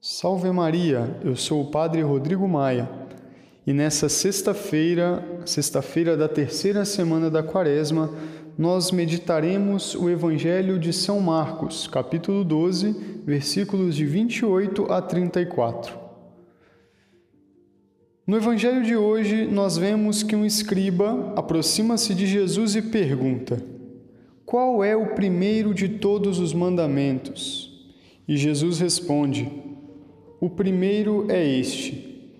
Salve Maria, eu sou o Padre Rodrigo Maia e nessa sexta-feira, sexta-feira da terceira semana da Quaresma, nós meditaremos o Evangelho de São Marcos, capítulo 12, versículos de 28 a 34. No Evangelho de hoje, nós vemos que um escriba aproxima-se de Jesus e pergunta: Qual é o primeiro de todos os mandamentos? E Jesus responde: o primeiro é este: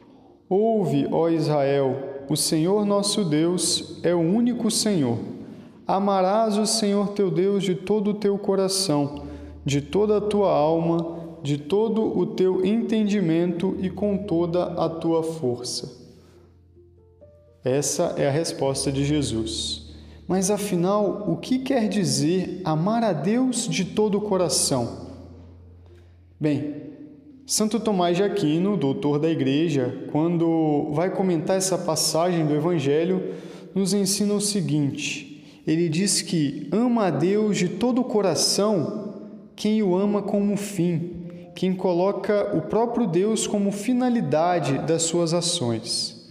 Ouve, ó Israel, o Senhor nosso Deus é o único Senhor. Amarás o Senhor teu Deus de todo o teu coração, de toda a tua alma, de todo o teu entendimento e com toda a tua força. Essa é a resposta de Jesus. Mas afinal, o que quer dizer amar a Deus de todo o coração? Bem, Santo Tomás de Aquino, doutor da Igreja, quando vai comentar essa passagem do Evangelho, nos ensina o seguinte: ele diz que ama a Deus de todo o coração quem o ama como fim, quem coloca o próprio Deus como finalidade das suas ações.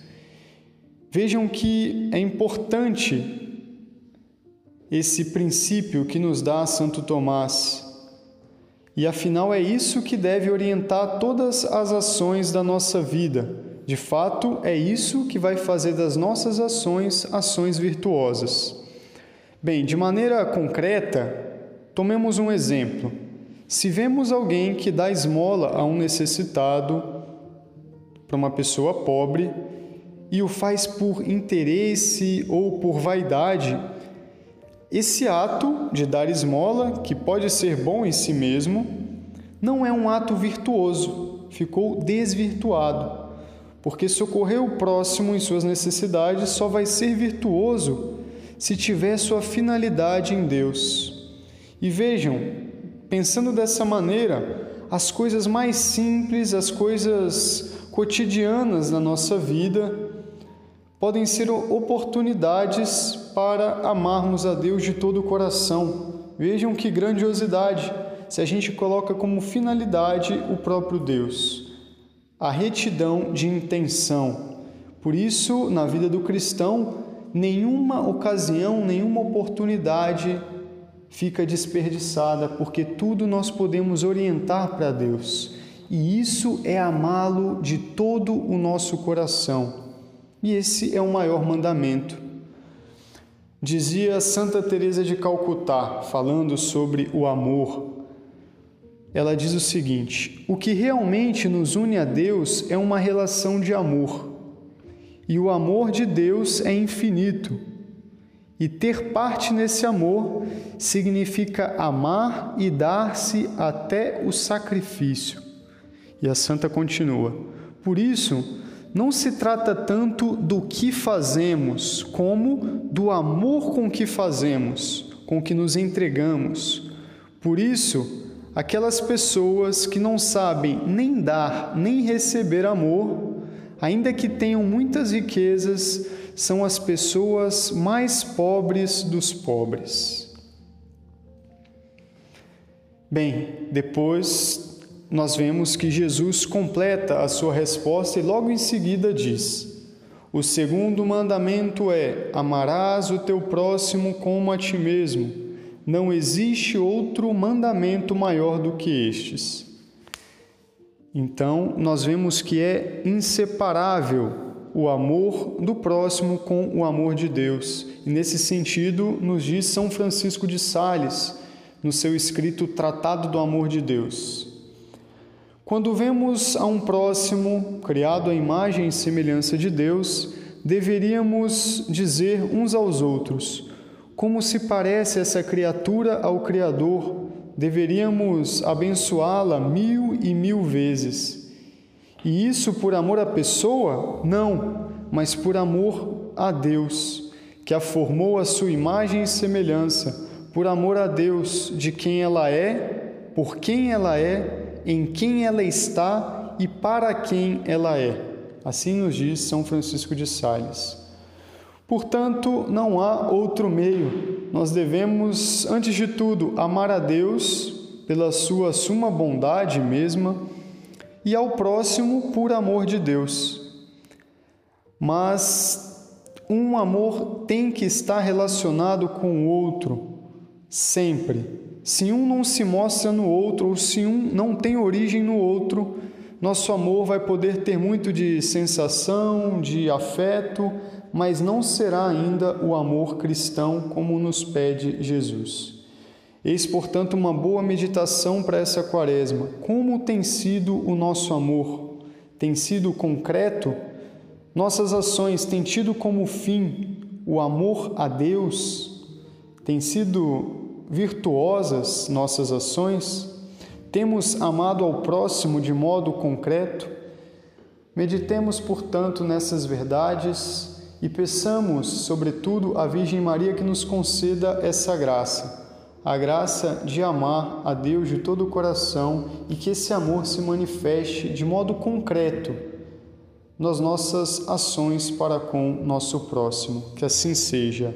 Vejam que é importante esse princípio que nos dá Santo Tomás e afinal é isso que deve orientar todas as ações da nossa vida. De fato, é isso que vai fazer das nossas ações ações virtuosas. Bem, de maneira concreta, tomemos um exemplo. Se vemos alguém que dá esmola a um necessitado, para uma pessoa pobre, e o faz por interesse ou por vaidade, esse ato de dar esmola, que pode ser bom em si mesmo, não é um ato virtuoso, ficou desvirtuado, porque socorrer o próximo em suas necessidades só vai ser virtuoso se tiver sua finalidade em Deus. E vejam, pensando dessa maneira, as coisas mais simples, as coisas cotidianas da nossa vida, podem ser oportunidades para amarmos a Deus de todo o coração. Vejam que grandiosidade se a gente coloca como finalidade o próprio Deus, a retidão de intenção. Por isso, na vida do cristão, nenhuma ocasião, nenhuma oportunidade fica desperdiçada, porque tudo nós podemos orientar para Deus. E isso é amá-lo de todo o nosso coração. E esse é o maior mandamento. Dizia Santa Teresa de Calcutá, falando sobre o amor. Ela diz o seguinte: o que realmente nos une a Deus é uma relação de amor. E o amor de Deus é infinito. E ter parte nesse amor significa amar e dar-se até o sacrifício. E a santa continua: Por isso, não se trata tanto do que fazemos, como do amor com que fazemos, com que nos entregamos. Por isso, aquelas pessoas que não sabem nem dar nem receber amor, ainda que tenham muitas riquezas, são as pessoas mais pobres dos pobres. Bem, depois nós vemos que Jesus completa a sua resposta e logo em seguida diz: O segundo mandamento é: amarás o teu próximo como a ti mesmo. Não existe outro mandamento maior do que estes. Então, nós vemos que é inseparável o amor do próximo com o amor de Deus. E nesse sentido, nos diz São Francisco de Sales, no seu escrito Tratado do Amor de Deus. Quando vemos a um próximo criado à imagem e semelhança de Deus, deveríamos dizer uns aos outros: Como se parece essa criatura ao Criador? Deveríamos abençoá-la mil e mil vezes. E isso por amor à pessoa? Não, mas por amor a Deus, que a formou à sua imagem e semelhança, por amor a Deus, de quem ela é, por quem ela é em quem ela está e para quem ela é. Assim nos diz São Francisco de Sales. Portanto, não há outro meio. Nós devemos, antes de tudo, amar a Deus pela sua suma bondade mesma e ao próximo por amor de Deus. Mas um amor tem que estar relacionado com o outro, sempre. Se um não se mostra no outro, ou se um não tem origem no outro, nosso amor vai poder ter muito de sensação, de afeto, mas não será ainda o amor cristão como nos pede Jesus. Eis, portanto, uma boa meditação para essa quaresma. Como tem sido o nosso amor? Tem sido concreto? Nossas ações têm tido como fim o amor a Deus? Têm sido virtuosas nossas ações? Temos amado ao próximo de modo concreto? Meditemos, portanto, nessas verdades e peçamos, sobretudo, à Virgem Maria que nos conceda essa graça a graça de amar a Deus de todo o coração e que esse amor se manifeste de modo concreto nas nossas ações para com nosso próximo. Que assim seja.